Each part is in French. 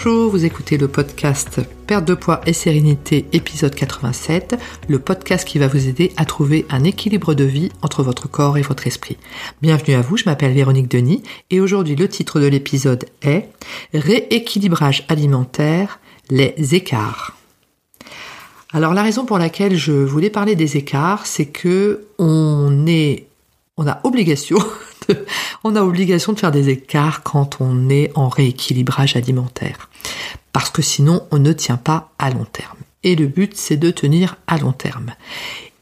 Bonjour, vous écoutez le podcast Perte de poids et sérénité épisode 87, le podcast qui va vous aider à trouver un équilibre de vie entre votre corps et votre esprit. Bienvenue à vous, je m'appelle Véronique Denis et aujourd'hui le titre de l'épisode est Rééquilibrage alimentaire, les écarts. Alors la raison pour laquelle je voulais parler des écarts, c'est que on est on a obligation on a obligation de faire des écarts quand on est en rééquilibrage alimentaire. Parce que sinon, on ne tient pas à long terme. Et le but, c'est de tenir à long terme.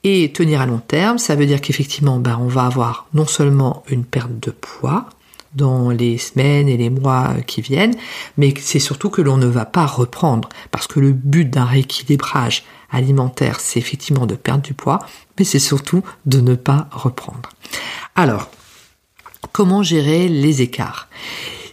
Et tenir à long terme, ça veut dire qu'effectivement, ben, on va avoir non seulement une perte de poids dans les semaines et les mois qui viennent, mais c'est surtout que l'on ne va pas reprendre. Parce que le but d'un rééquilibrage alimentaire, c'est effectivement de perdre du poids, mais c'est surtout de ne pas reprendre. Alors, comment gérer les écarts.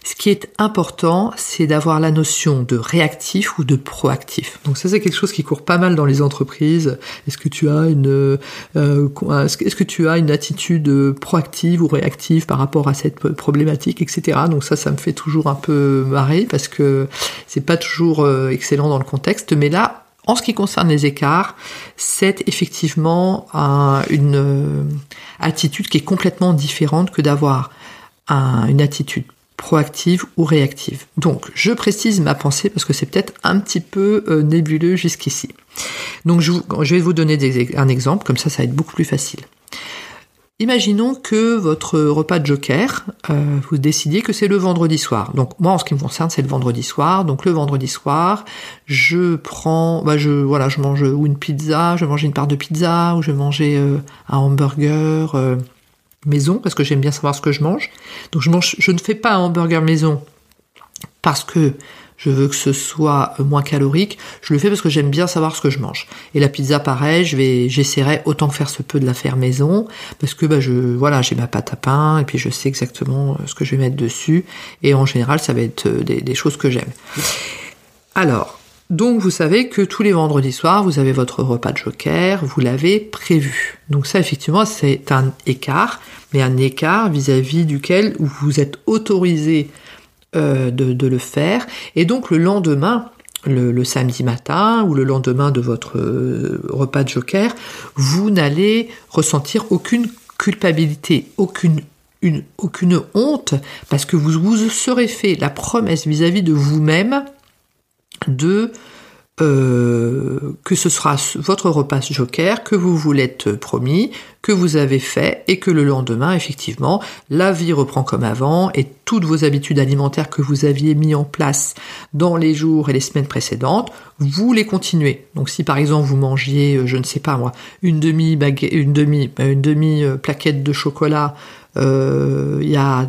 Ce qui est important, c'est d'avoir la notion de réactif ou de proactif. Donc ça, c'est quelque chose qui court pas mal dans les entreprises. Est-ce que tu as une, euh, est-ce que tu as une attitude proactive ou réactive par rapport à cette problématique, etc. Donc ça, ça me fait toujours un peu marrer parce que c'est pas toujours euh, excellent dans le contexte. Mais là, en ce qui concerne les écarts, c'est effectivement une euh, attitude qui est complètement différente que d'avoir une attitude proactive ou réactive. Donc, je précise ma pensée parce que c'est peut-être un petit peu euh, nébuleux jusqu'ici. Donc, je, vais vous donner un exemple, comme ça, ça va être beaucoup plus facile. Imaginons que votre repas de joker, euh, vous décidiez que c'est le vendredi soir. Donc moi, en ce qui me concerne, c'est le vendredi soir. Donc le vendredi soir, je prends, bah je voilà, je mange ou une pizza, je mange une part de pizza, ou je manger euh, un hamburger euh, maison parce que j'aime bien savoir ce que je mange. Donc je mange, je ne fais pas un hamburger maison parce que je veux que ce soit moins calorique, je le fais parce que j'aime bien savoir ce que je mange. Et la pizza, pareil, je vais, j'essaierai autant que faire se peut de la faire maison, parce que bah je, voilà, j'ai ma pâte à pain et puis je sais exactement euh, ce que je vais mettre dessus. Et en général, ça va être euh, des, choses que j'aime. Alors, donc vous savez que tous les vendredis soirs, vous avez votre repas de joker, vous l'avez prévu. Donc ça, effectivement, c'est un écart, mais un écart vis-à-vis -vis duquel vous êtes autorisé euh, de, le faire. Et donc le lendemain, le, samedi matin ou le lendemain de votre euh, repas de joker, vous n'allez ressentir aucune culpabilité, aucune, une, aucune honte, parce que vous vous serez fait la promesse vis-à-vis -vis de vous-même de euh, que ce sera votre repas joker que vous vous l'êtes promis, que vous avez fait et que le lendemain, effectivement, la vie reprend comme avant et toutes vos habitudes alimentaires que vous aviez mis en place dans les jours et les semaines précédentes, vous les continuez. Donc si par exemple vous mangiez, euh, je ne sais pas moi, une demi baguette, une demi, euh, une demi plaquette de chocolat euh, il y a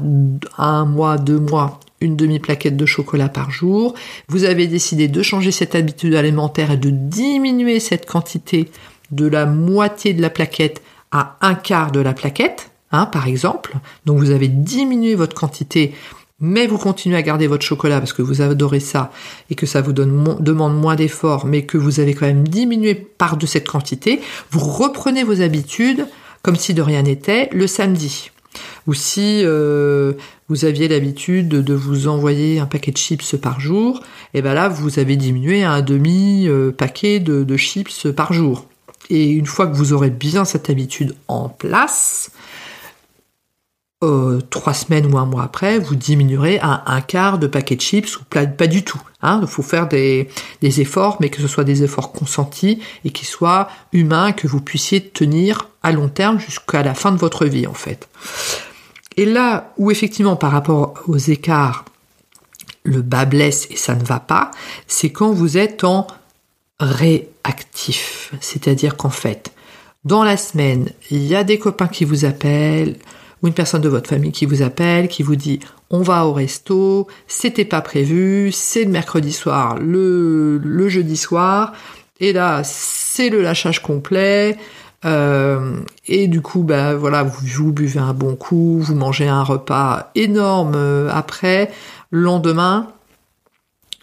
un mois, deux mois, une demi-plaquette de chocolat par jour. Vous avez décidé de changer cette habitude alimentaire et de diminuer cette quantité de la moitié de la plaquette à un quart de la plaquette, hein, par exemple. Donc vous avez diminué votre quantité, mais vous continuez à garder votre chocolat parce que vous adorez ça et que ça vous donne, demande moins d'efforts, mais que vous avez quand même diminué par de cette quantité. Vous reprenez vos habitudes comme si de rien n'était le samedi. Ou si euh, vous aviez l'habitude de vous envoyer un paquet de chips par jour, et ben là vous avez diminué à un demi euh, paquet de, chips par jour. Et une fois que vous aurez bien cette habitude en place, euh, trois semaines ou un mois après, vous diminuerez à un quart de paquet de chips ou pas, du tout. Hein. Il faut faire des, des, efforts, mais que ce soit des efforts consentis et qui soient humains, que vous puissiez tenir à long terme jusqu'à la fin de votre vie en fait. Et là où effectivement par rapport aux écarts, le bas blesse et ça ne va pas, c'est quand vous êtes en réactif. C'est-à-dire qu'en fait, dans la semaine, il y a des copains qui vous appellent, ou une personne de votre famille qui vous appelle, qui vous dit on va au resto, c'était pas prévu, c'est le mercredi soir, le, jeudi soir, et là c'est le lâchage complet, euh, et du coup, bah voilà, vous, buvez un bon coup, vous mangez un repas énorme euh, après. Le lendemain,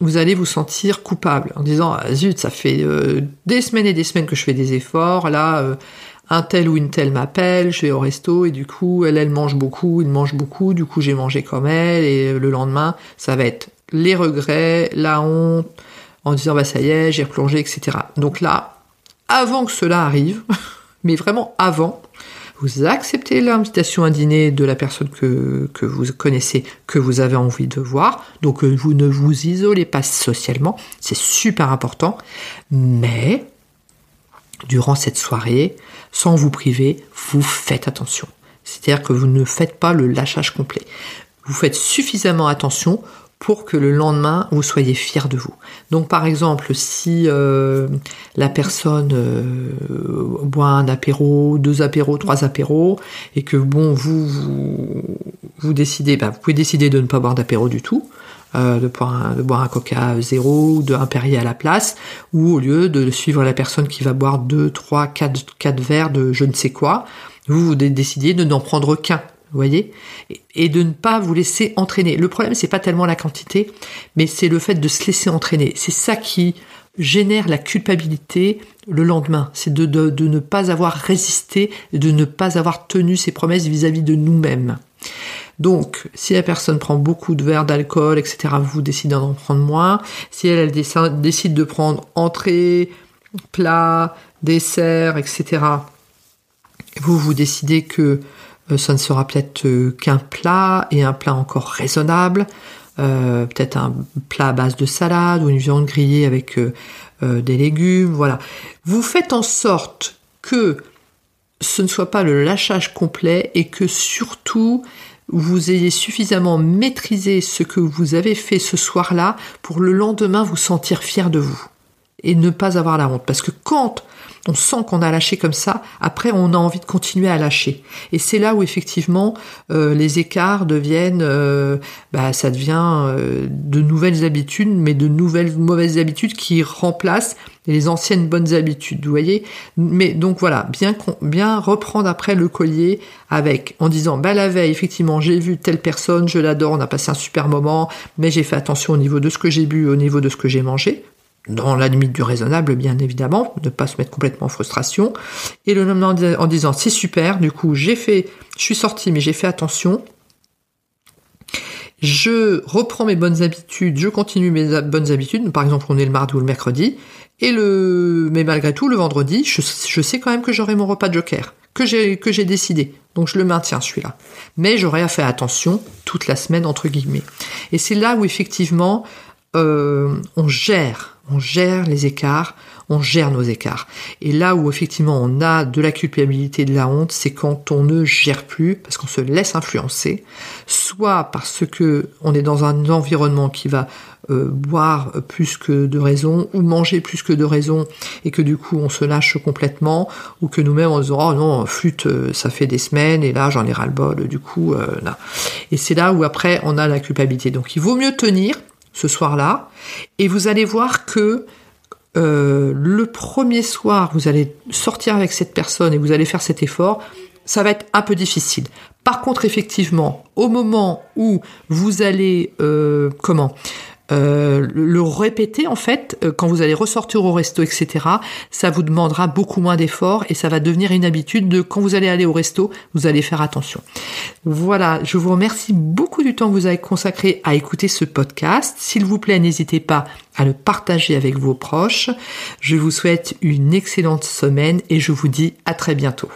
vous allez vous sentir coupable en disant ah, zut, ça fait euh, des semaines et des semaines que je fais des efforts. Là, un tel ou une telle m'appelle, je vais au resto et du coup, elle, elle mange beaucoup, il mange beaucoup. Du coup, j'ai mangé comme elle et le lendemain, ça va être les regrets, la honte, en disant bah ça y est, j'ai replongé, etc. Donc là, avant que cela arrive, mais vraiment avant, vous acceptez l'invitation à dîner de la personne que, que, vous connaissez, que vous avez envie de voir. Donc euh, vous ne vous isolez pas socialement, c'est super important. Mais durant cette soirée, sans vous priver, vous faites attention. C'est-à-dire que vous ne faites pas le lâchage complet. Vous faites suffisamment attention pour que le lendemain vous soyez fier de vous. Donc par exemple, si euh, la personne euh, boit un apéro, deux apéros, trois apéros, et que bon vous vous, décidez, bah, vous pouvez décider de ne pas boire d'apéro du tout, euh, de, boire un, de boire coca zéro ou de un Perrier à la place, ou au lieu de suivre la personne qui va boire deux, trois, quatre, quatre verres de je ne sais quoi, vous, vous décidez de n'en prendre qu'un voyez et, de ne pas vous laisser entraîner. Le problème, c'est pas tellement la quantité, mais c'est le fait de se laisser entraîner. C'est ça qui génère la culpabilité le lendemain. C'est de, de, ne pas avoir résisté, de ne pas avoir tenu ses promesses vis-à-vis de nous-mêmes. Donc, si la personne prend beaucoup de verres d'alcool, etc., vous décidez d'en prendre moins. Si elle, décide de prendre entrée, plat, dessert, etc., vous, vous décidez que euh, ça ne sera peut-être euh, qu'un plat et un plat encore raisonnable, euh, peut-être un plat à base de salade ou une viande grillée avec des légumes, voilà. Vous faites en sorte que ce ne soit pas le lâchage complet et que surtout vous ayez suffisamment maîtrisé ce que vous avez fait ce soir-là pour le lendemain vous sentir fier de vous et ne pas avoir la honte. Parce que quand on sent qu'on a lâché comme ça, après on a envie de continuer à lâcher. Et c'est là où effectivement euh, les écarts deviennent, euh, bah, ça devient euh, de nouvelles habitudes, mais de nouvelles mauvaises habitudes qui remplacent les anciennes bonnes habitudes, vous voyez. Mais donc voilà, bien bien reprendre après le collier avec en disant bah la veille effectivement j'ai vu telle personne, je l'adore, on a passé un super moment, mais j'ai fait attention au niveau de ce que j'ai bu, au niveau de ce que j'ai mangé dans la limite du raisonnable, bien évidemment, ne pas se mettre complètement en frustration. Et le lendemain en disant c'est super, du coup j'ai fait, je suis sorti mais j'ai fait attention. Je reprends mes bonnes habitudes, je continue mes bonnes habitudes. Par exemple, on est le mardi ou le mercredi, et le, mais malgré tout, le vendredi, je, sais quand même que j'aurai mon repas de joker, que j'ai que j'ai décidé. Donc je le maintiens celui-là. Mais j'aurai à faire attention toute la semaine entre guillemets. Et c'est là où effectivement euh, on gère on gère les écarts, on gère nos écarts. Et là où effectivement on a de la culpabilité, de la honte, c'est quand on ne gère plus, parce qu'on se laisse influencer, soit parce que on est dans un environnement qui va euh, boire plus que de raison, ou manger plus que de raison, et que du coup on se lâche complètement, ou que nous-mêmes on se dit oh non flûte euh, ça fait des semaines et là j'en ai ras le bol, du coup euh. Et c'est là où après on a la culpabilité. Donc il vaut mieux tenir ce soir-là, et vous allez voir que euh, le premier soir, vous allez sortir avec cette personne et vous allez faire cet effort, ça va être un peu difficile. Par contre, effectivement, au moment où vous allez, euh, comment? Euh, le répéter en fait euh, quand vous allez ressortir au resto etc ça vous demandera beaucoup moins d'efforts et ça va devenir une habitude de quand vous allez aller au resto vous allez faire attention. Voilà je vous remercie beaucoup du temps que vous avez consacré à écouter ce podcast. S'il vous plaît n'hésitez pas à le partager avec vos proches. Je vous souhaite une excellente semaine et je vous dis à très bientôt